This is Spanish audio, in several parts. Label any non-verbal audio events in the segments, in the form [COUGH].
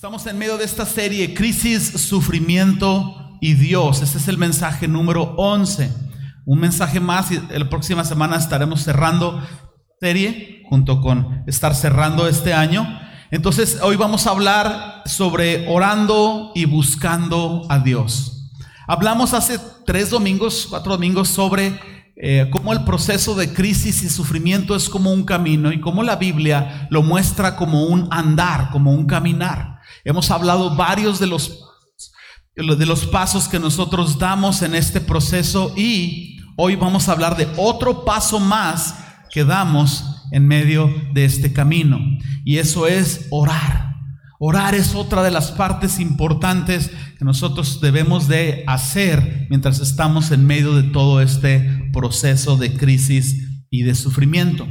Estamos en medio de esta serie, Crisis, Sufrimiento y Dios. Este es el mensaje número 11. Un mensaje más y la próxima semana estaremos cerrando serie junto con estar cerrando este año. Entonces hoy vamos a hablar sobre orando y buscando a Dios. Hablamos hace tres domingos, cuatro domingos sobre eh, cómo el proceso de crisis y sufrimiento es como un camino y cómo la Biblia lo muestra como un andar, como un caminar. Hemos hablado varios de los, de los pasos que nosotros damos en este proceso y hoy vamos a hablar de otro paso más que damos en medio de este camino. Y eso es orar. Orar es otra de las partes importantes que nosotros debemos de hacer mientras estamos en medio de todo este proceso de crisis y de sufrimiento.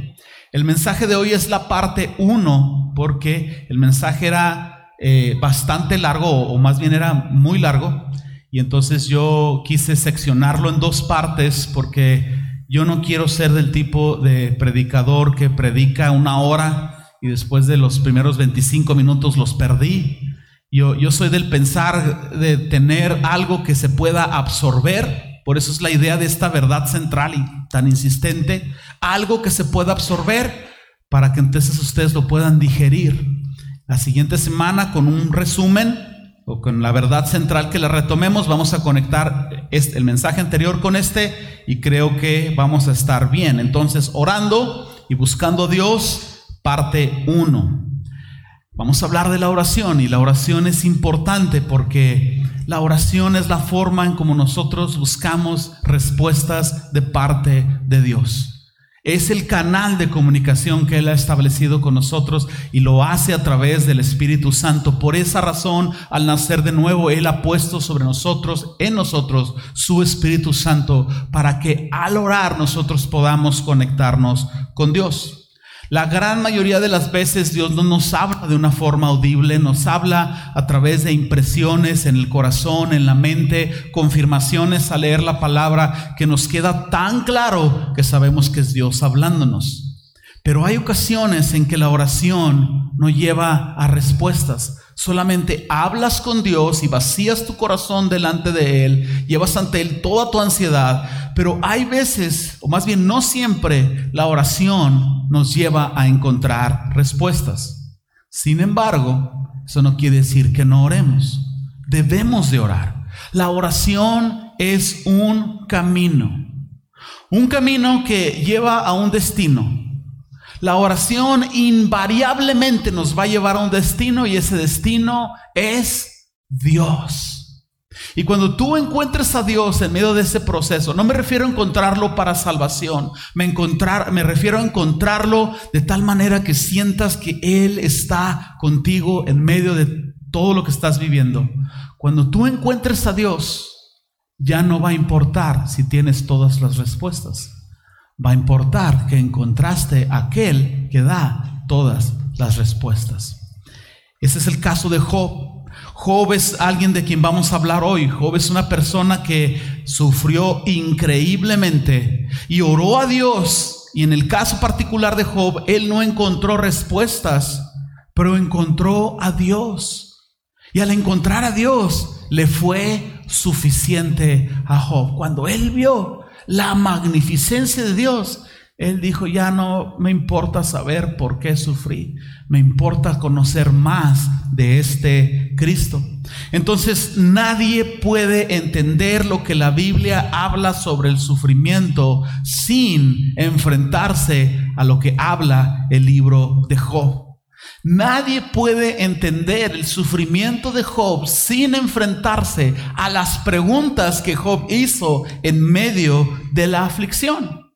El mensaje de hoy es la parte uno, porque el mensaje era eh, bastante largo, o más bien era muy largo, y entonces yo quise seccionarlo en dos partes porque yo no quiero ser del tipo de predicador que predica una hora y después de los primeros 25 minutos los perdí. Yo, yo soy del pensar de tener algo que se pueda absorber, por eso es la idea de esta verdad central y tan insistente, algo que se pueda absorber para que entonces ustedes lo puedan digerir. La siguiente semana con un resumen o con la verdad central que la retomemos, vamos a conectar este, el mensaje anterior con este y creo que vamos a estar bien. Entonces, orando y buscando a Dios, parte 1. Vamos a hablar de la oración y la oración es importante porque la oración es la forma en como nosotros buscamos respuestas de parte de Dios. Es el canal de comunicación que Él ha establecido con nosotros y lo hace a través del Espíritu Santo. Por esa razón, al nacer de nuevo, Él ha puesto sobre nosotros, en nosotros, su Espíritu Santo para que al orar nosotros podamos conectarnos con Dios. La gran mayoría de las veces Dios no nos habla de una forma audible, nos habla a través de impresiones en el corazón, en la mente, confirmaciones al leer la palabra que nos queda tan claro que sabemos que es Dios hablándonos. Pero hay ocasiones en que la oración no lleva a respuestas. Solamente hablas con Dios y vacías tu corazón delante de Él, llevas ante Él toda tu ansiedad, pero hay veces, o más bien no siempre, la oración nos lleva a encontrar respuestas. Sin embargo, eso no quiere decir que no oremos. Debemos de orar. La oración es un camino. Un camino que lleva a un destino. La oración invariablemente nos va a llevar a un destino y ese destino es Dios. Y cuando tú encuentres a Dios en medio de ese proceso, no me refiero a encontrarlo para salvación, me, refiero a encontrarlo de tal manera que sientas que Él está contigo en medio de todo lo que estás viviendo. Cuando tú encuentres a Dios, ya no va a importar si tienes todas las respuestas va a importar que encontraste aquel que da todas las respuestas. Ese es el caso de Job. Job es alguien de quien vamos a hablar hoy. Job es una persona que sufrió increíblemente y oró a Dios. Y en el caso particular de Job, él no encontró respuestas, pero encontró a Dios. Y al encontrar a Dios, le fue suficiente a Job. Cuando él vio la magnificencia de Dios, él dijo, ya no me importa saber por qué sufrí, me importa conocer más de este Cristo. Entonces nadie puede entender lo que la Biblia habla sobre el sufrimiento sin enfrentarse a lo que habla el libro de Job. Nadie puede entender el sufrimiento de Job sin enfrentarse a las preguntas que Job hizo en medio de la aflicción.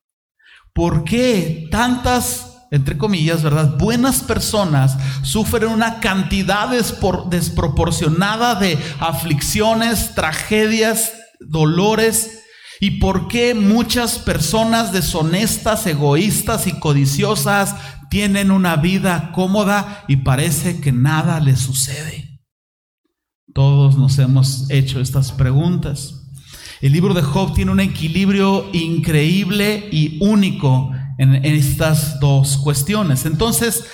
¿Por qué tantas, entre comillas, verdad, buenas personas sufren una cantidad desproporcionada de aflicciones, tragedias, dolores? ¿Y por qué muchas personas deshonestas, egoístas y codiciosas tienen una vida cómoda y parece que nada les sucede? Todos nos hemos hecho estas preguntas. El libro de Job tiene un equilibrio increíble y único en, estas dos cuestiones. Entonces,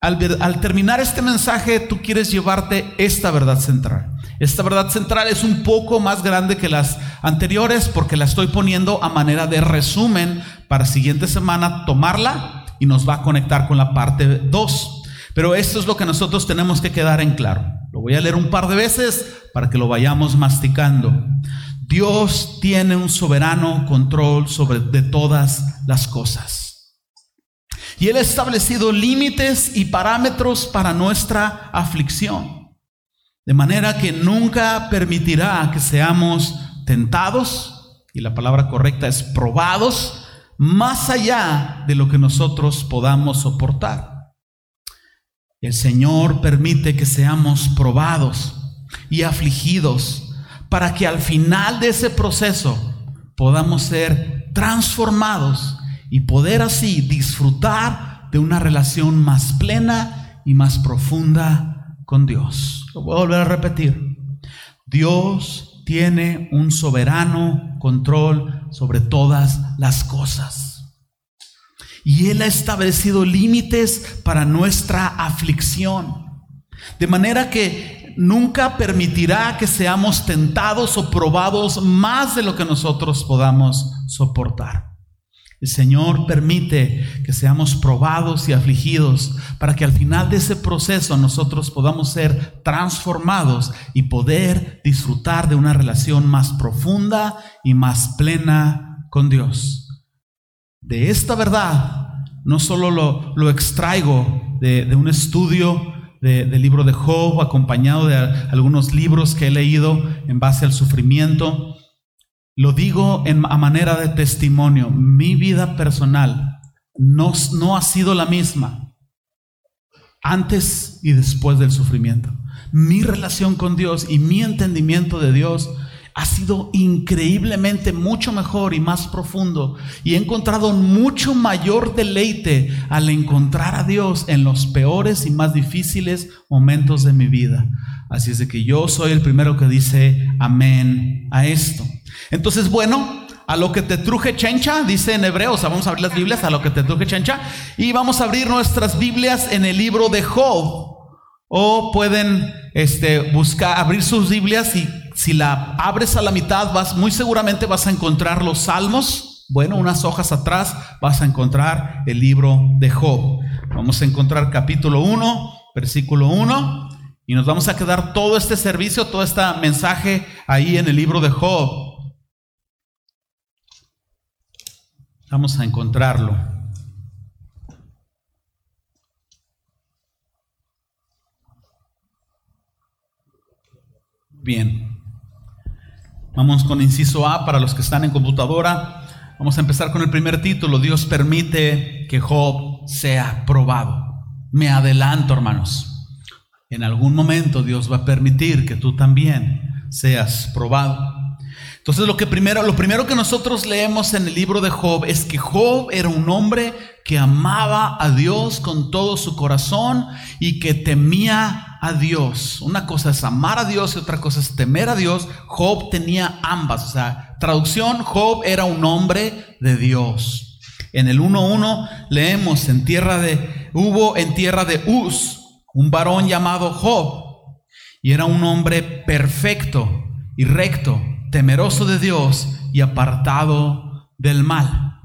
al, terminar este mensaje, tú quieres llevarte esta verdad central. Esta verdad central es un poco más grande que las anteriores porque la estoy poniendo a manera de resumen para siguiente semana tomarla y nos va a conectar con la parte 2. Pero esto es lo que nosotros tenemos que quedar en claro. Lo voy a leer un par de veces para que lo vayamos masticando. Dios tiene un soberano control sobre de todas las cosas. Y Él ha establecido límites y parámetros para nuestra aflicción. De manera que nunca permitirá que seamos tentados, y la palabra correcta es probados, más allá de lo que nosotros podamos soportar. El Señor permite que seamos probados y afligidos para que al final de ese proceso podamos ser transformados y poder así disfrutar de una relación más plena y más profunda con Dios. Lo voy a volver a repetir. Dios tiene un soberano control sobre todas las cosas. Y Él ha establecido límites para nuestra aflicción. De manera que nunca permitirá que seamos tentados o probados más de lo que nosotros podamos soportar. El Señor permite que seamos probados y afligidos para que al final de ese proceso nosotros podamos ser transformados y poder disfrutar de una relación más profunda y más plena con Dios. De esta verdad no solo lo, extraigo de, un estudio del libro de Job, acompañado de algunos libros que he leído en base al sufrimiento, lo digo en, a manera de testimonio. Mi vida personal no, no ha sido la misma antes y después del sufrimiento. Mi relación con Dios y mi entendimiento de Dios ha sido increíblemente mucho mejor y más profundo. Y he encontrado mucho mayor deleite al encontrar a Dios en los peores y más difíciles momentos de mi vida. Así es de que yo soy el primero que dice amén a esto. Entonces, bueno, a lo que te truje chencha, dice en hebreo, o sea, vamos a abrir las Biblias, a lo que te truje chencha, y vamos a abrir nuestras Biblias en el libro de Job. O pueden este, buscar, abrir sus Biblias y si la abres a la mitad, vas, muy seguramente vas a encontrar los salmos. Bueno, unas hojas atrás vas a encontrar el libro de Job. Vamos a encontrar capítulo 1, versículo 1, y nos vamos a quedar todo este servicio, todo este mensaje ahí en el libro de Job. Vamos a encontrarlo. Bien. Vamos con inciso A para los que están en computadora. Vamos a empezar con el primer título. Dios permite que Job sea probado. Me adelanto, hermanos. En algún momento Dios va a permitir que tú también seas probado. Entonces lo que primero, lo primero que nosotros leemos en el libro de Job es que Job era un hombre que amaba a Dios con todo su corazón y que temía a Dios. Una cosa es amar a Dios y otra cosa es temer a Dios. Job tenía ambas. O sea, traducción, Job era un hombre de Dios. En el 1.1 leemos en tierra de, hubo en tierra de Uz un varón llamado Job y era un hombre perfecto y recto temeroso de Dios y apartado del mal.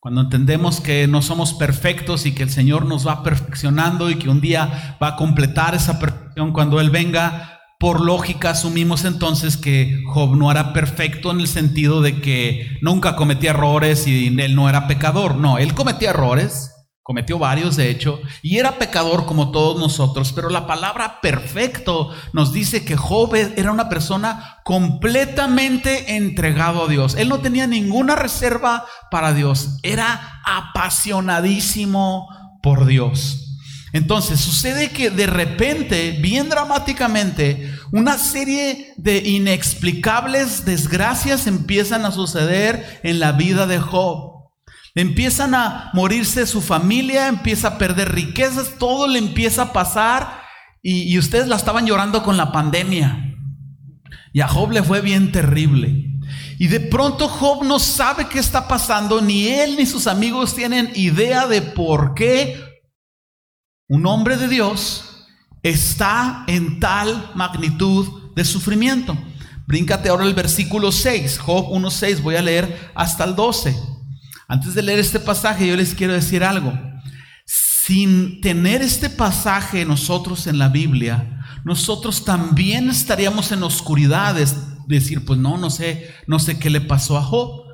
Cuando entendemos que no somos perfectos y que el Señor nos va perfeccionando y que un día va a completar esa perfección cuando Él venga, por lógica asumimos entonces que Job no era perfecto en el sentido de que nunca cometía errores y él no era pecador. No, él cometía errores, Cometió varios, de hecho, y era pecador como todos nosotros, pero la palabra perfecto nos dice que Job era una persona completamente entregado a Dios. Él no tenía ninguna reserva para Dios, era apasionadísimo por Dios. Entonces sucede que de repente, bien dramáticamente, una serie de inexplicables desgracias empiezan a suceder en la vida de Job. Empiezan a morirse su familia, empieza a perder riquezas, todo le empieza a pasar y, ustedes la estaban llorando con la pandemia. Y a Job le fue bien terrible. Y de pronto Job no sabe qué está pasando, ni él ni sus amigos tienen idea de por qué un hombre de Dios, está en tal magnitud de sufrimiento. Bríncate ahora el versículo 6, Job 1.6, voy a leer hasta el 12. Antes de leer este pasaje, yo les quiero decir algo. Sin tener este pasaje nosotros en la Biblia, nosotros también estaríamos en oscuridades, decir, pues no, no sé, no sé qué le pasó a Job.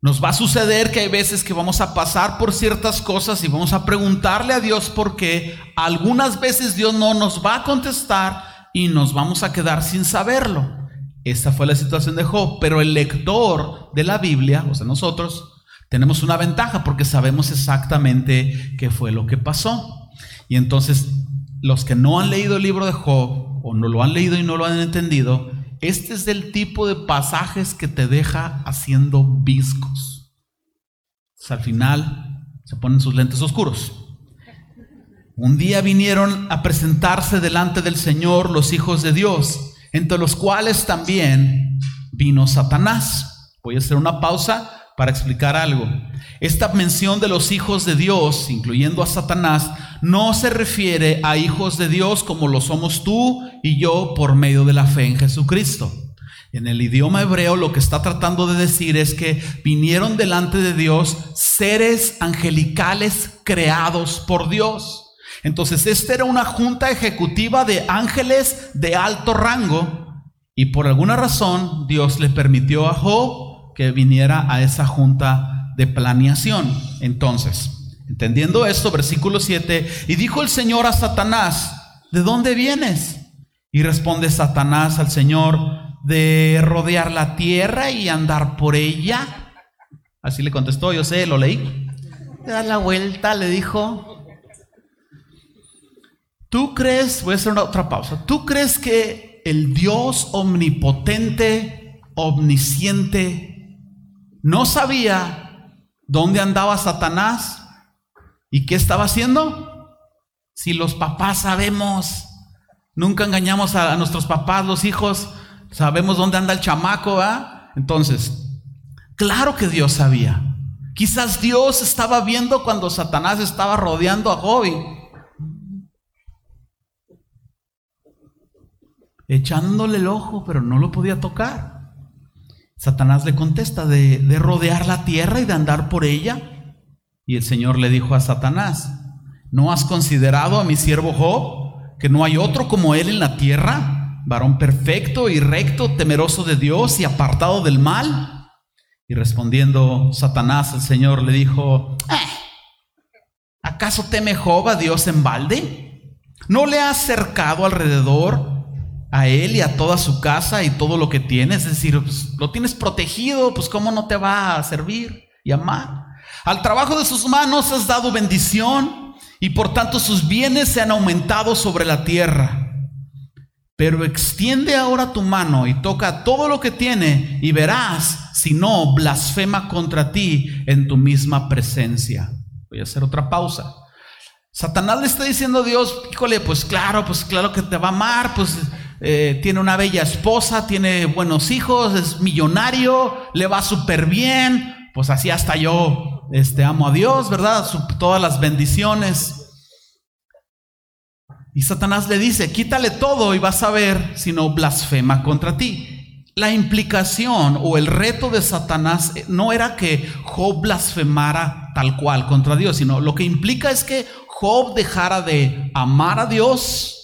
Nos va a suceder que hay veces que vamos a pasar por ciertas cosas y vamos a preguntarle a Dios por qué. Algunas veces Dios no nos va a contestar y nos vamos a quedar sin saberlo. Esa fue la situación de Job, pero el lector de la Biblia, o sea, nosotros, tenemos una ventaja porque sabemos exactamente qué fue lo que pasó. Y entonces, los que no han leído el libro de Job, o no lo han leído y no lo han entendido, este es el tipo de pasajes que te deja haciendo viscos. al final se ponen sus lentes oscuros. Un día vinieron a presentarse delante del Señor los hijos de Dios entre los cuales también vino Satanás. Voy a hacer una pausa para explicar algo. Esta mención de los hijos de Dios, incluyendo a Satanás, no se refiere a hijos de Dios como lo somos tú y yo por medio de la fe en Jesucristo. En el idioma hebreo lo que está tratando de decir es que vinieron delante de Dios seres angelicales creados por Dios. Entonces, esta era una junta ejecutiva de ángeles de alto rango y por alguna razón Dios le permitió a Job que viniera a esa junta de planeación. Entonces, entendiendo esto, versículo 7, y dijo el Señor a Satanás, ¿de dónde vienes? Y responde Satanás al Señor, de rodear la tierra y andar por ella. Así le contestó, yo sé, lo leí. Le da la vuelta, le dijo, ¿Tú crees, voy a hacer una otra pausa, ¿tú crees que el Dios omnipotente, omnisciente, no sabía dónde andaba Satanás y qué estaba haciendo? Si los papás sabemos, nunca engañamos a, nuestros papás, los hijos, sabemos dónde anda el chamaco, ¿ah? Entonces, claro que Dios sabía. Quizás Dios estaba viendo cuando Satanás estaba rodeando a Job echándole el ojo, pero no lo podía tocar. Satanás le contesta de, de, rodear la tierra y de andar por ella. Y el Señor le dijo a Satanás, ¿no has considerado a mi siervo Job, que no hay otro como él en la tierra, varón perfecto y recto, temeroso de Dios y apartado del mal? Y respondiendo Satanás, el Señor le dijo, eh, ¿acaso teme Job a Dios en balde? ¿No le has cercado alrededor? A él y a toda su casa y todo lo que tienes. Es decir, pues, lo tienes protegido, pues cómo no te va a servir y amar. Al trabajo de sus manos has dado bendición y por tanto sus bienes se han aumentado sobre la tierra. Pero extiende ahora tu mano y toca todo lo que tiene y verás si no blasfema contra ti en tu misma presencia. Voy a hacer otra pausa. Satanás le está diciendo a Dios, híjole, pues claro, pues claro que te va a amar, pues eh, tiene una bella esposa, tiene buenos hijos, es millonario, le va súper bien, pues así hasta yo este, amo a Dios, ¿verdad? todas las bendiciones. Y Satanás le dice, quítale todo y vas a ver si no blasfema contra ti. La implicación o el reto de Satanás eh, no era que Job blasfemara tal cual contra Dios, sino lo que implica es que Job dejara de amar a Dios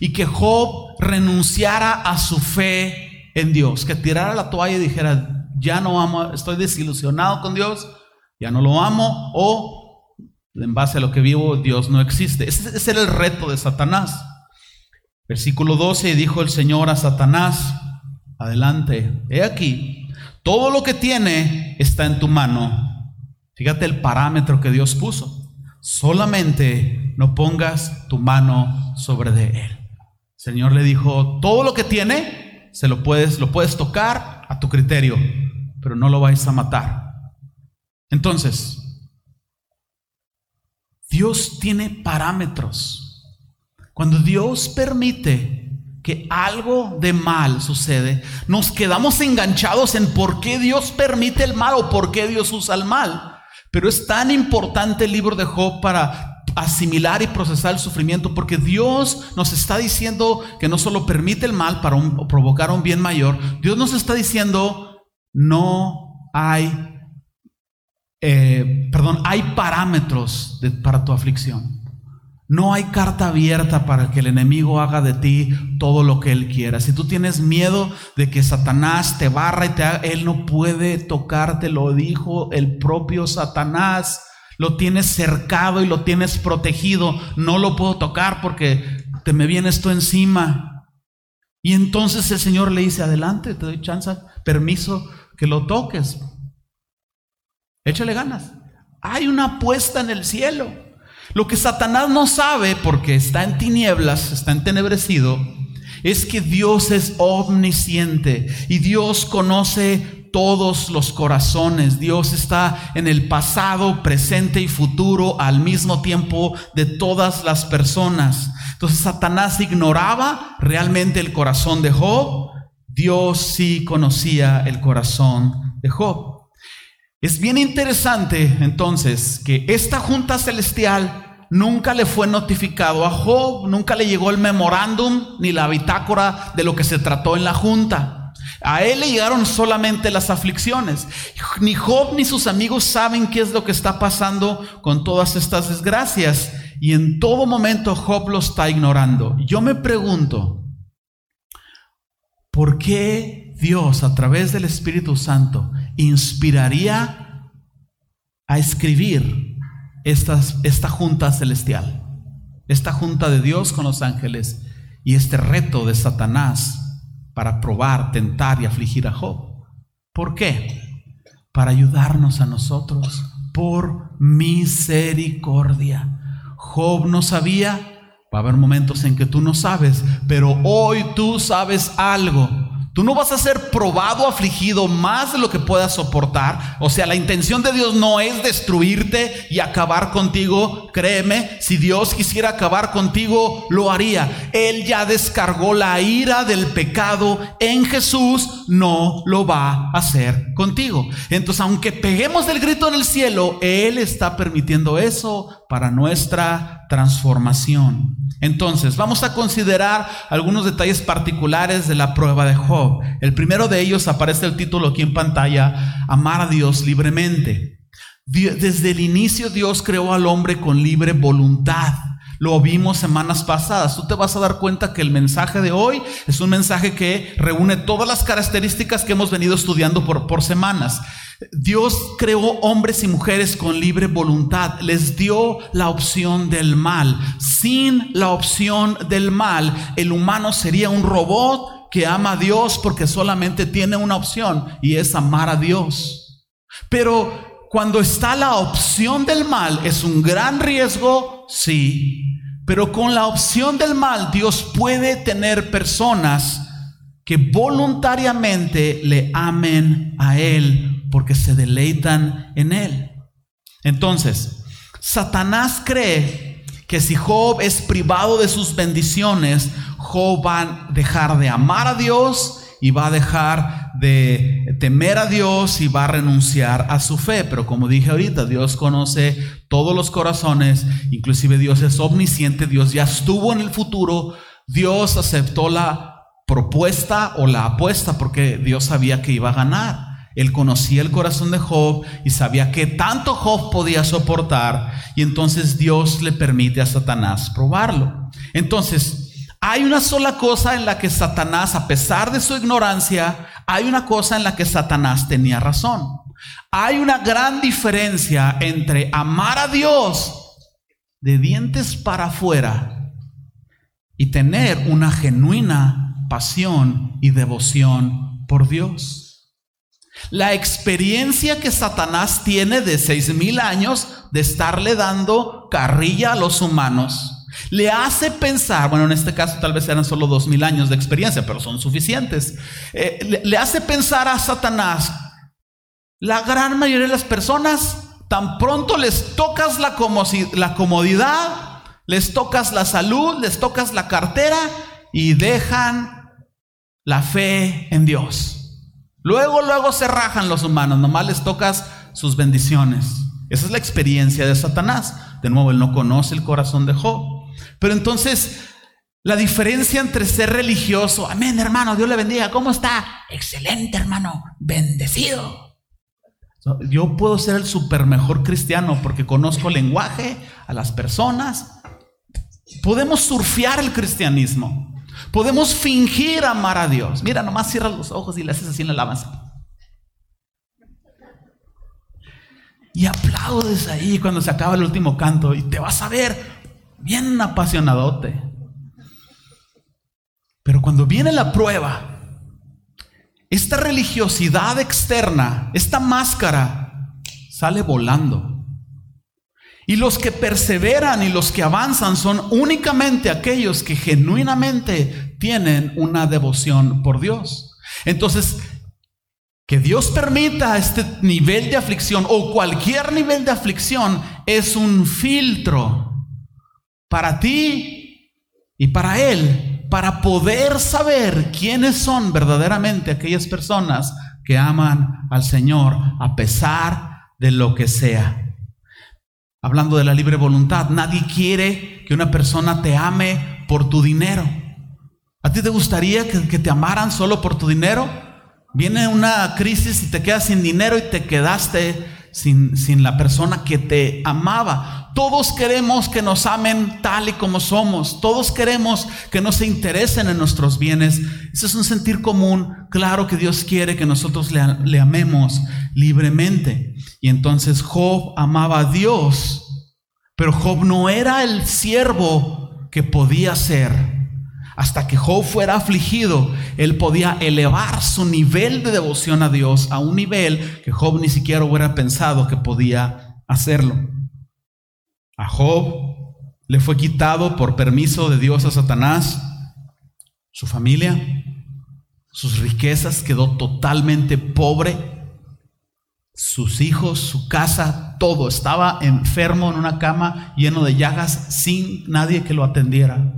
y que Job renunciara a su fe en Dios, que tirara la toalla y dijera, ya no amo, estoy desilusionado con Dios, ya no lo amo, o en base a lo que vivo, Dios no existe. Ese, era el reto de Satanás. Versículo 12, dijo el Señor a Satanás, adelante, he aquí, todo lo que tiene está en tu mano. Fíjate el parámetro que Dios puso. Solamente no pongas tu mano sobre de él. Señor le dijo, todo lo que tiene, se lo puedes, tocar a tu criterio, pero no lo vais a matar. Entonces, Dios tiene parámetros. Cuando Dios permite que algo de mal sucede, nos quedamos enganchados en por qué Dios permite el mal o por qué Dios usa el mal. Pero es tan importante el libro de Job para asimilar y procesar el sufrimiento, porque Dios nos está diciendo que no solo permite el mal para provocar un bien mayor, Dios nos está diciendo no hay eh, perdón, hay parámetros para tu aflicción. No hay carta abierta para que el enemigo haga de ti todo lo que él quiera. Si tú tienes miedo de que Satanás te barra y te haga, él no puede tocarte, lo dijo el propio Satanás. Lo tienes cercado y lo tienes protegido. No lo puedo tocar porque te me viene esto encima. Y entonces el Señor le dice, adelante, te doy chance, permiso que lo toques. Échale ganas. Hay una apuesta en el cielo. Lo que Satanás no sabe, porque está en tinieblas, está entenebrecido, es que Dios es omnisciente y Dios conoce todos los corazones. Dios está en el pasado, presente y futuro al mismo tiempo de todas las personas. Entonces Satanás ignoraba realmente el corazón de Job. Dios sí conocía el corazón de Job. Es bien interesante entonces que esta junta celestial nunca le fue notificado a Job, nunca le llegó el memorándum ni la bitácora de lo que se trató en la junta. A él le llegaron solamente las aflicciones. Ni Job ni sus amigos saben qué es lo que está pasando con todas estas desgracias. Y en todo momento Job lo está ignorando. Yo me pregunto, ¿por qué Dios a través del Espíritu Santo inspiraría a escribir esta junta celestial, esta junta de Dios con los ángeles y este reto de Satanás para probar, tentar y afligir a Job. ¿Por qué? Para ayudarnos a nosotros por misericordia. Job no sabía, va a haber momentos en que tú no sabes, pero hoy tú sabes algo Tú no vas a ser probado, afligido más de lo que puedas soportar. O sea, la intención de Dios no es destruirte y acabar contigo. Créeme, si Dios quisiera acabar contigo, lo haría. Él ya descargó la ira del pecado en Jesús, no lo va a hacer contigo. Entonces, aunque peguemos el grito en el cielo, Él está permitiendo eso para nuestra transformación. Entonces, vamos a considerar algunos detalles particulares de la prueba de Job. El primero de ellos aparece el título aquí en pantalla, Amar a Dios libremente. Desde el inicio Dios creó al hombre con libre voluntad. Lo vimos semanas pasadas. Tú te vas a dar cuenta que el mensaje de hoy es un mensaje que reúne todas las características que hemos venido estudiando por, por semanas. Dios creó hombres y mujeres con libre voluntad, les dio la opción del mal. Sin la opción del mal, el humano sería un robot que ama a Dios porque solamente tiene una opción y es amar a Dios. Pero cuando está la opción del mal, es un gran riesgo, sí. Pero con la opción del mal, Dios puede tener personas que voluntariamente le amen a Él porque se deleitan en él. Entonces, Satanás cree que si Job es privado de sus bendiciones, Job va a dejar de amar a Dios y va a dejar de temer a Dios y va a renunciar a su fe. Pero como dije ahorita, Dios conoce todos los corazones, inclusive Dios es omnisciente, Dios ya estuvo en el futuro, Dios aceptó la propuesta o la apuesta porque Dios sabía que iba a ganar. Él conocía el corazón de Job y sabía que tanto Job podía soportar y entonces Dios le permite a Satanás probarlo. Entonces, hay una sola cosa en la que Satanás, a pesar de su ignorancia, hay una cosa en la que Satanás tenía razón. Hay una gran diferencia entre amar a Dios de dientes para afuera y tener una genuina pasión y devoción por Dios. La experiencia que Satanás tiene de seis mil años de estarle dando carrilla a los humanos le hace pensar, bueno, en este caso tal vez eran solo dos mil años de experiencia, pero son suficientes. Eh, le, hace pensar a Satanás, la gran mayoría de las personas, tan pronto les tocas la comodidad, les tocas la salud, les tocas la cartera y dejan la fe en Dios. Luego, luego se rajan los humanos, nomás les tocas sus bendiciones. Esa es la experiencia de Satanás. De nuevo, él no conoce el corazón de Job. Pero entonces, la diferencia entre ser religioso, amén hermano, Dios le bendiga, ¿cómo está? Excelente hermano, bendecido. Yo puedo ser el super mejor cristiano porque conozco el lenguaje, a las personas. Podemos surfear el cristianismo. Podemos fingir amar a Dios. Mira, nomás cierras los ojos y le haces así en la alabanza. Y aplaudes ahí cuando se acaba el último canto y te vas a ver bien apasionadote. Pero cuando viene la prueba, esta religiosidad externa, esta máscara, sale volando. Y los que perseveran y los que avanzan son únicamente aquellos que genuinamente tienen una devoción por Dios. Entonces, que Dios permita este nivel de aflicción o cualquier nivel de aflicción es un filtro para ti y para Él, para poder saber quiénes son verdaderamente aquellas personas que aman al Señor a pesar de lo que sea. Hablando de la libre voluntad, nadie quiere que una persona te ame por tu dinero. ¿A ti te gustaría que, te amaran solo por tu dinero? Viene una crisis y te quedas sin dinero y te quedaste sin, sin la persona que te amaba. Todos queremos que nos amen tal y como somos. Todos queremos que no se interesen en nuestros bienes. Ese es un sentir común. Claro que Dios quiere que nosotros le, le amemos libremente. Y entonces Job amaba a Dios, pero Job no era el siervo que podía ser. Hasta que Job fuera afligido, él podía elevar su nivel de devoción a Dios a un nivel que Job ni siquiera hubiera pensado que podía hacerlo. A Job le fue quitado por permiso de Dios a Satanás su familia, sus riquezas, quedó totalmente pobre sus hijos, su casa, todo. Estaba enfermo en una cama lleno de llagas sin nadie que lo atendiera.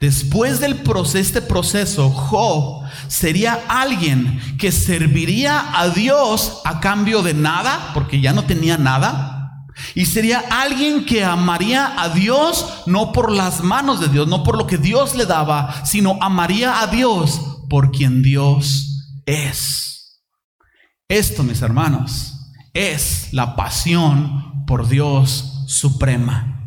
Después del proceso, este proceso, Job sería alguien que serviría a Dios a cambio de nada, porque ya no tenía nada. Y sería alguien que amaría a Dios no por las manos de Dios, no por lo que Dios le daba, sino amaría a Dios por quien Dios es. Esto, mis hermanos, es la pasión por Dios suprema.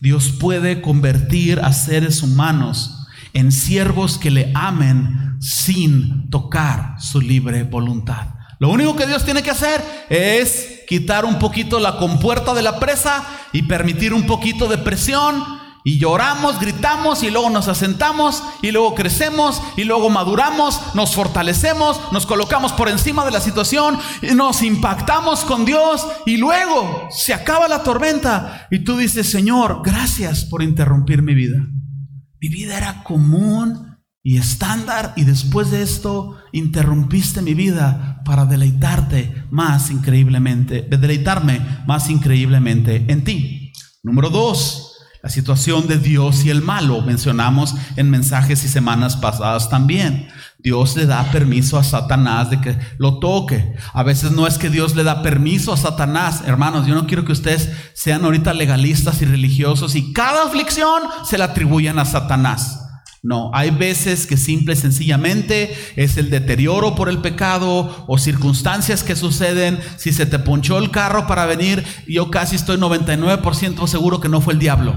Dios puede convertir a seres humanos en siervos que le amen sin tocar su libre voluntad. Lo único que Dios tiene que hacer es quitar un poquito la compuerta de la presa y permitir un poquito de presión y lloramos, gritamos y luego nos asentamos y luego crecemos y luego maduramos, nos fortalecemos, nos colocamos por encima de la situación y nos impactamos con Dios y luego se acaba la tormenta y tú dices, Señor, gracias por interrumpir mi vida. Mi vida era común y estándar y después de esto interrumpiste mi vida para deleitarte más increíblemente, deleitarme más increíblemente en ti. Número dos, la situación de Dios y el malo. Mencionamos en mensajes y semanas pasadas también. Dios le da permiso a Satanás de que lo toque. A veces no es que Dios le da permiso a Satanás. Hermanos, yo no quiero que ustedes sean ahorita legalistas y religiosos y cada aflicción se la atribuyan a Satanás. No, hay veces que simple y sencillamente es el deterioro por el pecado o circunstancias que suceden. Si se te ponchó el carro para venir, yo casi estoy 99% seguro que no fue el diablo.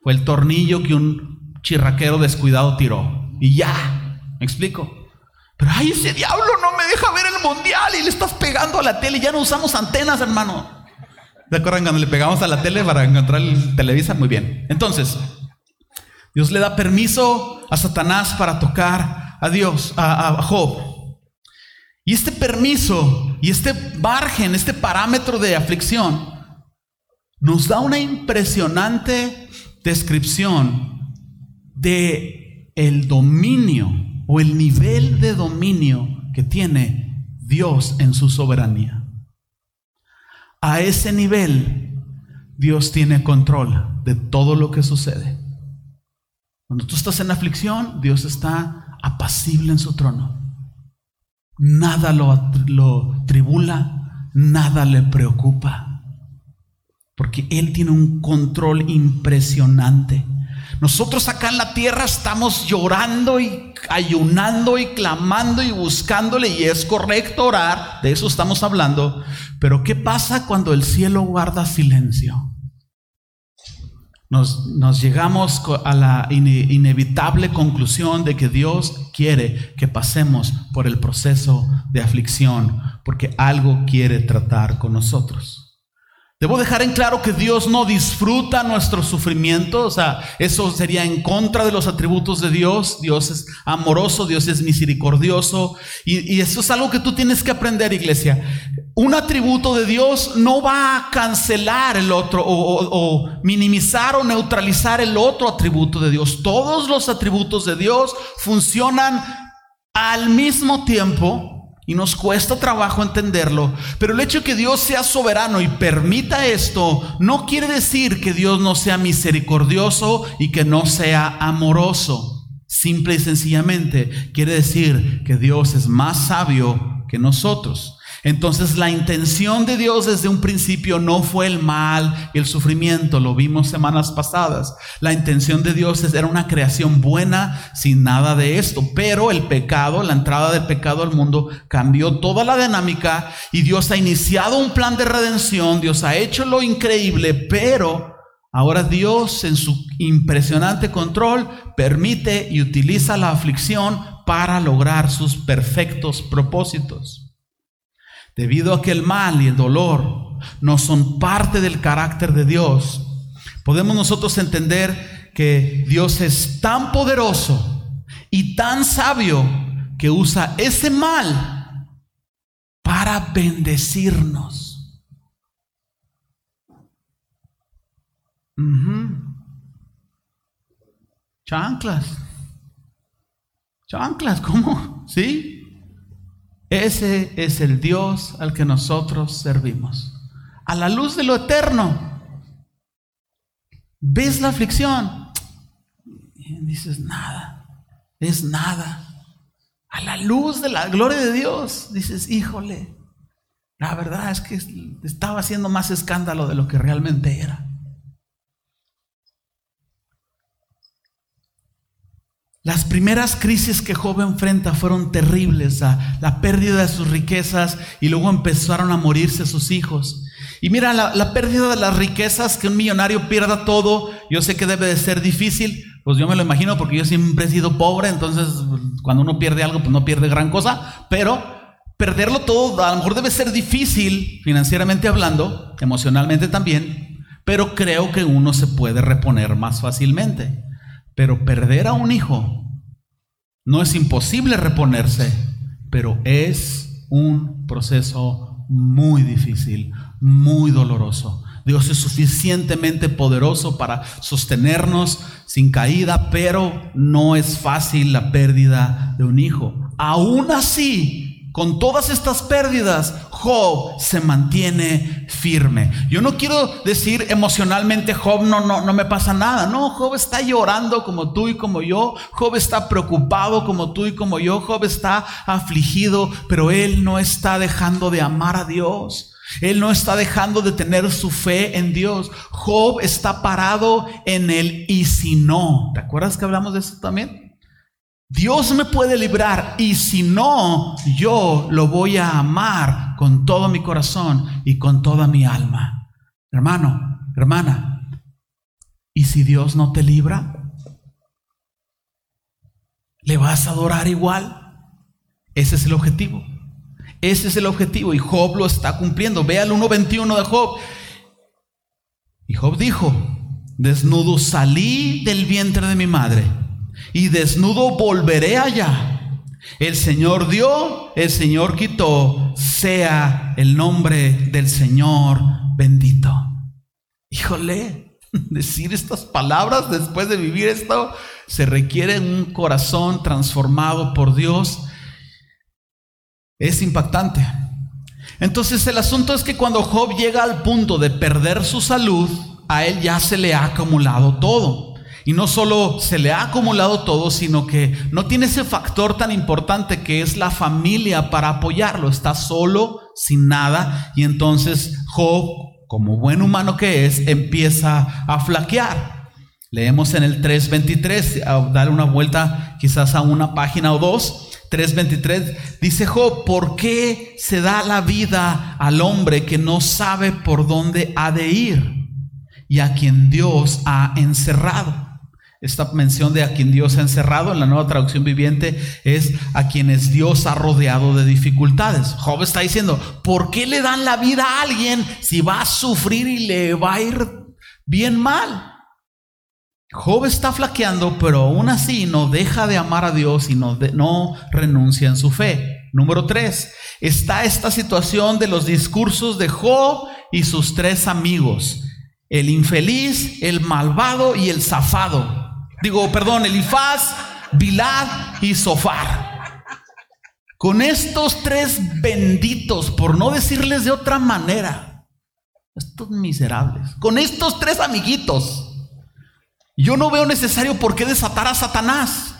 Fue el tornillo que un chirraquero descuidado tiró. Y ya, ¿me explico? Pero ay, ese diablo no me deja ver el mundial y le estás pegando a la tele. Ya no usamos antenas, hermano. ¿De acuerdo? Cuando le pegamos a la tele para encontrar el Televisa? Muy bien. Entonces, Dios le da permiso a Satanás para tocar a Dios, a, Job. Y este permiso y este margen, este parámetro de aflicción, nos da una impresionante descripción de el dominio o el nivel de dominio que tiene Dios en su soberanía. A ese nivel Dios tiene control de todo lo que sucede. Cuando tú estás en aflicción, Dios está apacible en su trono. Nada lo, lo tribula, nada le preocupa. porque Él tiene un control impresionante. Nosotros acá en la tierra estamos llorando y ayunando y clamando y buscándole y es correcto orar, de eso estamos hablando, pero ¿qué pasa cuando el cielo guarda silencio? Nos, llegamos a la inevitable conclusión de que Dios quiere que pasemos por el proceso de aflicción, porque algo quiere tratar con nosotros. Debo dejar en claro que Dios no disfruta nuestro sufrimiento, o sea, eso sería en contra de los atributos de Dios. Dios es amoroso, Dios es misericordioso, y, eso es algo que tú tienes que aprender, iglesia. Un atributo de Dios no va a cancelar el otro o minimizar o neutralizar el otro atributo de Dios. Todos los atributos de Dios funcionan al mismo tiempo y nos cuesta trabajo entenderlo, pero el hecho de que Dios sea soberano y permita esto no quiere decir que Dios no sea misericordioso y que no sea amoroso. Simple y sencillamente quiere decir que Dios es más sabio que nosotros. Entonces la intención de Dios desde un principio no fue el mal y el sufrimiento, lo vimos semanas pasadas. La intención de Dios era una creación buena sin nada de esto, pero el pecado, la entrada del pecado al mundo cambió toda la dinámica y Dios ha iniciado un plan de redención, Dios ha hecho lo increíble, pero ahora Dios en su impresionante control permite y utiliza la aflicción para lograr sus perfectos propósitos. Debido a que el mal y el dolor no son parte del carácter de Dios, podemos nosotros entender que Dios es tan poderoso y tan sabio que usa ese mal para bendecirnos. Chanclas. Chanclas, ¿cómo? ¿Sí? Ese es el Dios al que nosotros servimos. A la luz de lo eterno. ¿Ves la aflicción? Y dices, nada, es nada. A la luz de la gloria de Dios, dices, híjole, la verdad es que estaba haciendo más escándalo de lo que realmente era. Las primeras crisis que Job enfrenta fueron terribles, la, pérdida de sus riquezas y luego empezaron a morirse sus hijos. Y mira, la, la, pérdida de las riquezas, que un millonario pierda todo, yo sé que debe de ser difícil, pues yo me lo imagino porque yo siempre he sido pobre, entonces cuando uno pierde algo, pues no pierde gran cosa, pero perderlo todo a lo mejor debe ser difícil, financieramente hablando, emocionalmente también, pero creo que uno se puede reponer más fácilmente. Pero perder a un hijo no es imposible reponerse, pero es un proceso muy difícil, muy doloroso. Dios es suficientemente poderoso para sostenernos sin caída, pero no es fácil la pérdida de un hijo. Aún así, con todas estas pérdidas, Job se mantiene firme. Yo no quiero decir emocionalmente, Job no, no, no me pasa nada. No, Job está llorando como tú y como yo. Job está preocupado como tú y como yo. Job está afligido, pero él no está dejando de amar a Dios. Él no está dejando de tener su fe en Dios. Job está parado en el y si no. ¿Te acuerdas que hablamos de eso también? Dios me puede librar y si no, yo lo voy a amar con todo mi corazón y con toda mi alma. Hermano, hermana, ¿y si Dios no te libra? ¿Le vas a adorar igual? Ese es el objetivo. Ese es el objetivo y Job lo está cumpliendo. Ve al 1.21 de Job. Y Job dijo, desnudo salí del vientre de mi madre y desnudo volveré allá. El Señor dio, el Señor quitó, sea el nombre del Señor bendito. Híjole, [LAUGHS] decir estas palabras después de vivir esto, se requiere un corazón transformado por Dios. Es impactante. Entonces el asunto es que cuando Job llega al punto de perder su salud, a él ya se le ha acumulado todo. Y no solo se le ha acumulado todo, sino que no tiene ese factor tan importante que es la familia para apoyarlo. Está solo, sin nada. Y entonces Job como buen humano que es, empieza a flaquear. Leemos en el 3.23, a una vuelta quizás a una página o dos. 3.23 dice Job, ¿por qué se da la vida al hombre que no sabe por dónde ha de ir y a quien Dios ha encerrado? Esta mención de a quien Dios ha encerrado en la nueva traducción viviente es a quienes Dios ha rodeado de dificultades. Job está diciendo, ¿por qué le dan la vida a alguien si va a sufrir y le va a ir bien mal? Job está flaqueando, pero aún así no deja de amar a Dios y no, renuncia en su fe. Número tres, está esta situación de los discursos de Job y sus tres amigos, el infeliz, el malvado y el zafado. Digo, perdón, Elifaz, Bilad y Sofar. Con estos tres benditos, por no decirles de otra manera, estos miserables, con estos tres amiguitos, yo no veo necesario por qué desatar a Satanás.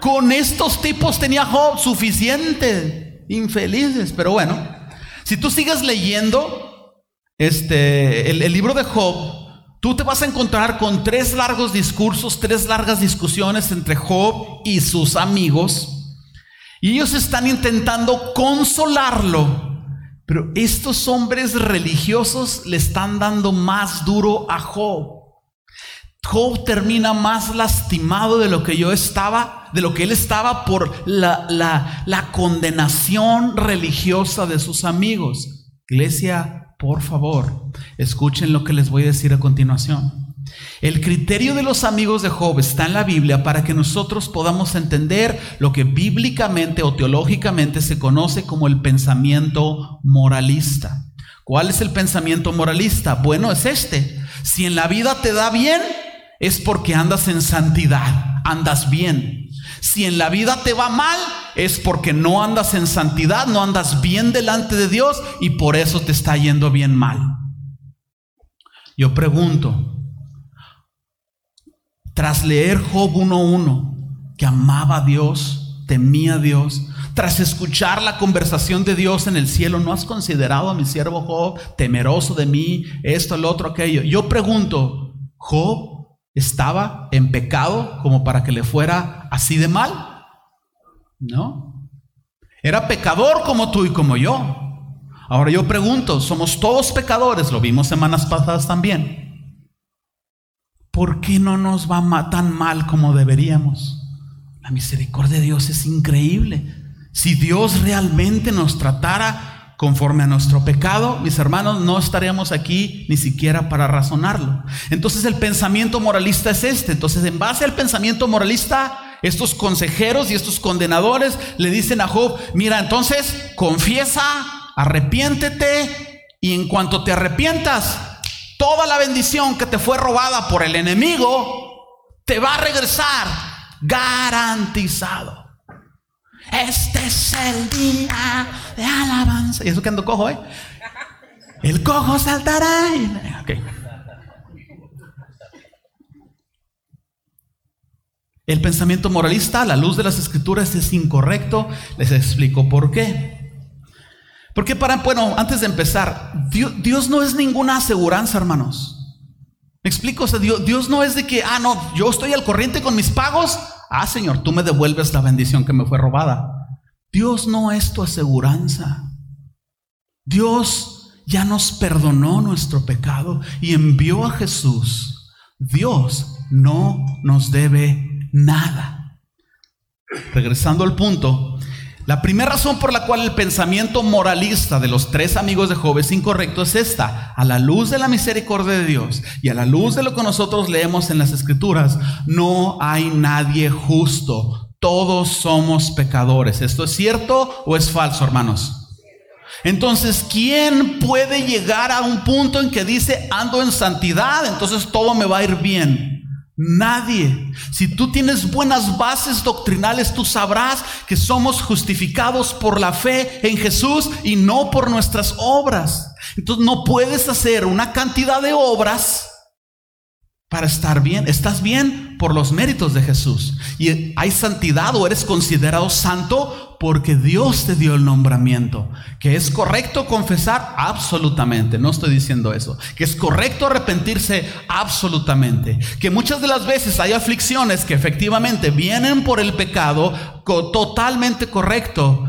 Con estos tipos tenía Job suficiente, infelices, pero bueno, si tú sigues leyendo este, el, el libro de Job, Tú te vas a encontrar con tres largos discursos, tres largas discusiones entre Job y sus amigos. Y ellos están intentando consolarlo. Pero estos hombres religiosos le están dando más duro a Job. Job termina más lastimado de lo que yo estaba, de lo que él estaba por la, la, la condenación religiosa de sus amigos. Iglesia, por favor, escuchen lo que les voy a decir a continuación. El criterio de los amigos de Job está en la Biblia para que nosotros podamos entender lo que bíblicamente o teológicamente se conoce como el pensamiento moralista. ¿Cuál es el pensamiento moralista? Bueno, es este. Si en la vida te da bien, es porque andas en santidad, andas bien. Si en la vida te va mal, es porque no andas en santidad, no andas bien delante de Dios y por eso te está yendo bien mal. Yo pregunto, tras leer Job 1.1, que amaba a Dios, temía a Dios, tras escuchar la conversación de Dios en el cielo, ¿no has considerado a mi siervo Job temeroso de mí, esto, el otro, aquello? Yo pregunto, ¿Job estaba en pecado como para que le fuera así de mal? ¿No? Era pecador como tú y como yo. Ahora yo pregunto, somos todos pecadores, lo vimos semanas pasadas también. ¿Por qué no nos va tan mal como deberíamos? La misericordia de Dios es increíble. Si Dios realmente nos tratara conforme a nuestro pecado, mis hermanos, no estaríamos aquí ni siquiera para razonarlo. Entonces el pensamiento moralista es este. Entonces en base al pensamiento moralista, estos consejeros y estos condenadores le dicen a Job, mira, entonces confiesa, arrepiéntete y en cuanto te arrepientas, toda la bendición que te fue robada por el enemigo te va a regresar garantizado. Este es el día de alabanza. Y eso que ando cojo, ¿eh? El cojo saltará. El pensamiento moralista a la luz de las escrituras es incorrecto. Les explico por qué. Porque para, bueno, antes de empezar, Dios, no es ninguna aseguranza, hermanos. ¿Me explico? O sea, Dios, Dios no es de que, ah, no, yo estoy al corriente con mis pagos. Ah, Señor, tú me devuelves la bendición que me fue robada. Dios no es tu aseguranza. Dios ya nos perdonó nuestro pecado y envió a Jesús. Dios no nos debe nada. Regresando al punto, la primera razón por la cual el pensamiento moralista de los tres amigos de Job es incorrecto es esta. A la luz de la misericordia de Dios y a la luz de lo que nosotros leemos en las escrituras, no hay nadie justo. Todos somos pecadores. ¿Esto es cierto o es falso, hermanos? Entonces, ¿quién puede llegar a un punto en que dice, ando en santidad, entonces todo me va a ir bien? Nadie. Si tú tienes buenas bases doctrinales, tú sabrás que somos justificados por la fe en Jesús y no por nuestras obras. Entonces no puedes hacer una cantidad de obras para estar bien. ¿Estás bien? Por los méritos de Jesús. Y hay santidad o eres considerado santo porque Dios te dio el nombramiento. Que es correcto confesar absolutamente, no estoy diciendo eso. Que es correcto arrepentirse absolutamente. Que muchas de las veces hay aflicciones que efectivamente vienen por el pecado, totalmente correcto.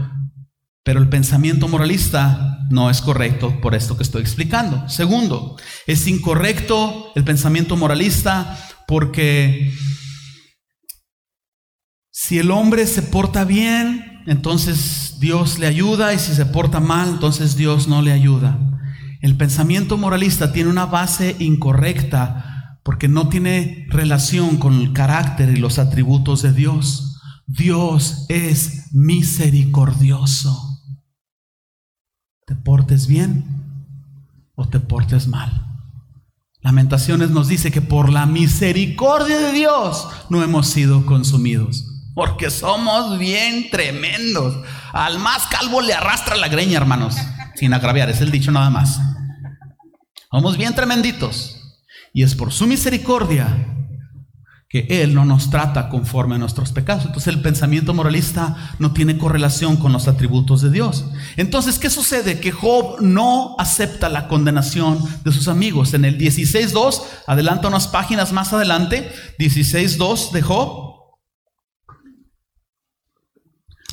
Pero el pensamiento moralista no es correcto por esto que estoy explicando. Segundo, es incorrecto el pensamiento moralista porque si el hombre se porta bien, entonces Dios le ayuda y si se porta mal, entonces Dios no le ayuda. El pensamiento moralista tiene una base incorrecta porque no tiene relación con el carácter y los atributos de Dios. Dios es misericordioso te portes bien o te portes mal. Lamentaciones nos dice que por la misericordia de Dios no hemos sido consumidos. Porque somos bien tremendos. Al más calvo le arrastra la greña, hermanos. Sin agraviar, es el dicho nada más. Somos bien tremenditos. Y es por su misericordia que Él no nos trata conforme a nuestros pecados. Entonces el pensamiento moralista no tiene correlación con los atributos de Dios. Entonces, ¿qué sucede? Que Job no acepta la condenación de sus amigos. En el 16.2, adelanta unas páginas más adelante, 16.2 de Job.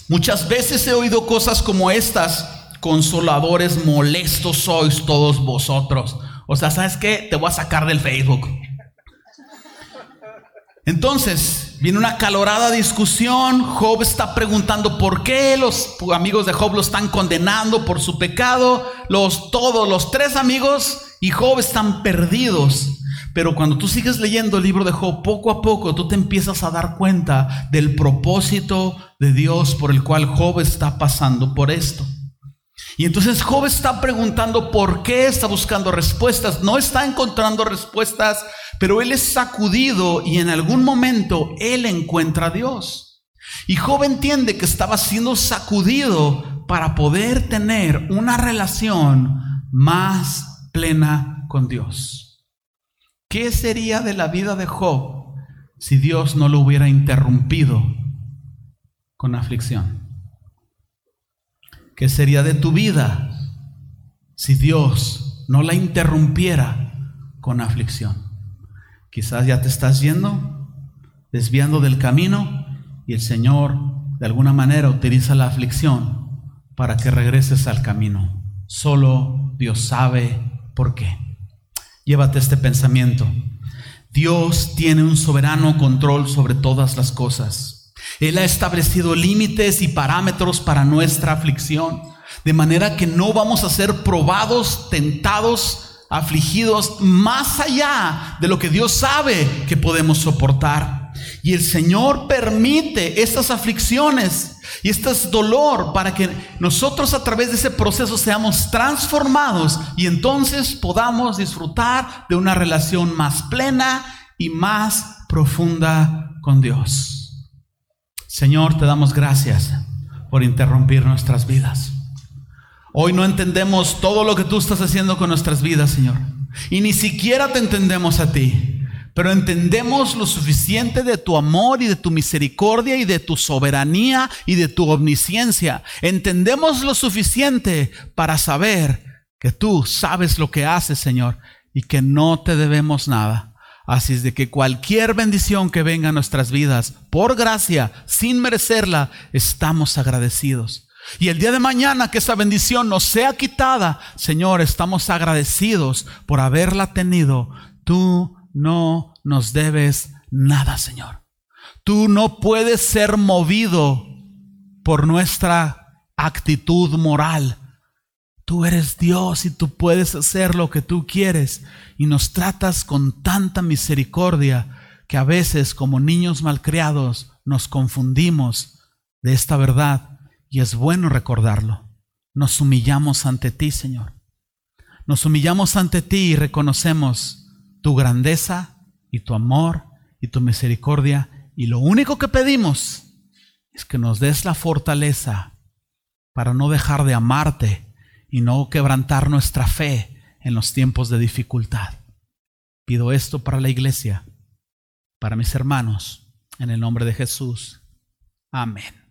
Muchas veces he oído cosas como estas, consoladores molestos sois todos vosotros. O sea, ¿sabes qué? Te voy a sacar del Facebook. Entonces, viene una calorada discusión. Job está preguntando por qué los amigos de Job lo están condenando por su pecado. Los todos, los tres amigos y Job están perdidos. Pero cuando tú sigues leyendo el libro de Job, poco a poco tú te empiezas a dar cuenta del propósito de Dios por el cual Job está pasando por esto. Y entonces Job está preguntando por qué está buscando respuestas. No está encontrando respuestas pero él es sacudido y en algún momento él encuentra a Dios. Y Job entiende que estaba siendo sacudido para poder tener una relación más plena con Dios. ¿Qué sería de la vida de Job si Dios no lo hubiera interrumpido con aflicción? ¿Qué sería de tu vida si Dios no la interrumpiera con aflicción? Quizás ya te estás yendo, desviando del camino y el Señor de alguna manera utiliza la aflicción para que regreses al camino. Solo Dios sabe por qué. Llévate este pensamiento. Dios tiene un soberano control sobre todas las cosas. Él ha establecido límites y parámetros para nuestra aflicción, de manera que no vamos a ser probados, tentados afligidos más allá de lo que Dios sabe que podemos soportar. Y el Señor permite estas aflicciones y este dolor para que nosotros a través de ese proceso seamos transformados y entonces podamos disfrutar de una relación más plena y más profunda con Dios. Señor, te damos gracias por interrumpir nuestras vidas. Hoy no entendemos todo lo que tú estás haciendo con nuestras vidas, Señor. Y ni siquiera te entendemos a ti. Pero entendemos lo suficiente de tu amor y de tu misericordia y de tu soberanía y de tu omnisciencia. Entendemos lo suficiente para saber que tú sabes lo que haces, Señor, y que no te debemos nada. Así es de que cualquier bendición que venga a nuestras vidas, por gracia, sin merecerla, estamos agradecidos. Y el día de mañana que esa bendición nos sea quitada, Señor, estamos agradecidos por haberla tenido. Tú no nos debes nada, Señor. Tú no puedes ser movido por nuestra actitud moral. Tú eres Dios y tú puedes hacer lo que tú quieres y nos tratas con tanta misericordia que a veces como niños malcriados nos confundimos de esta verdad y es bueno recordarlo. Nos humillamos ante ti, Señor. Nos humillamos ante ti y reconocemos tu grandeza y tu amor y tu misericordia. Y lo único que pedimos es que nos des la fortaleza para no dejar de amarte y no quebrantar nuestra fe en los tiempos de dificultad. Pido esto para la iglesia para mis hermanos. En el nombre de Jesús. Amén.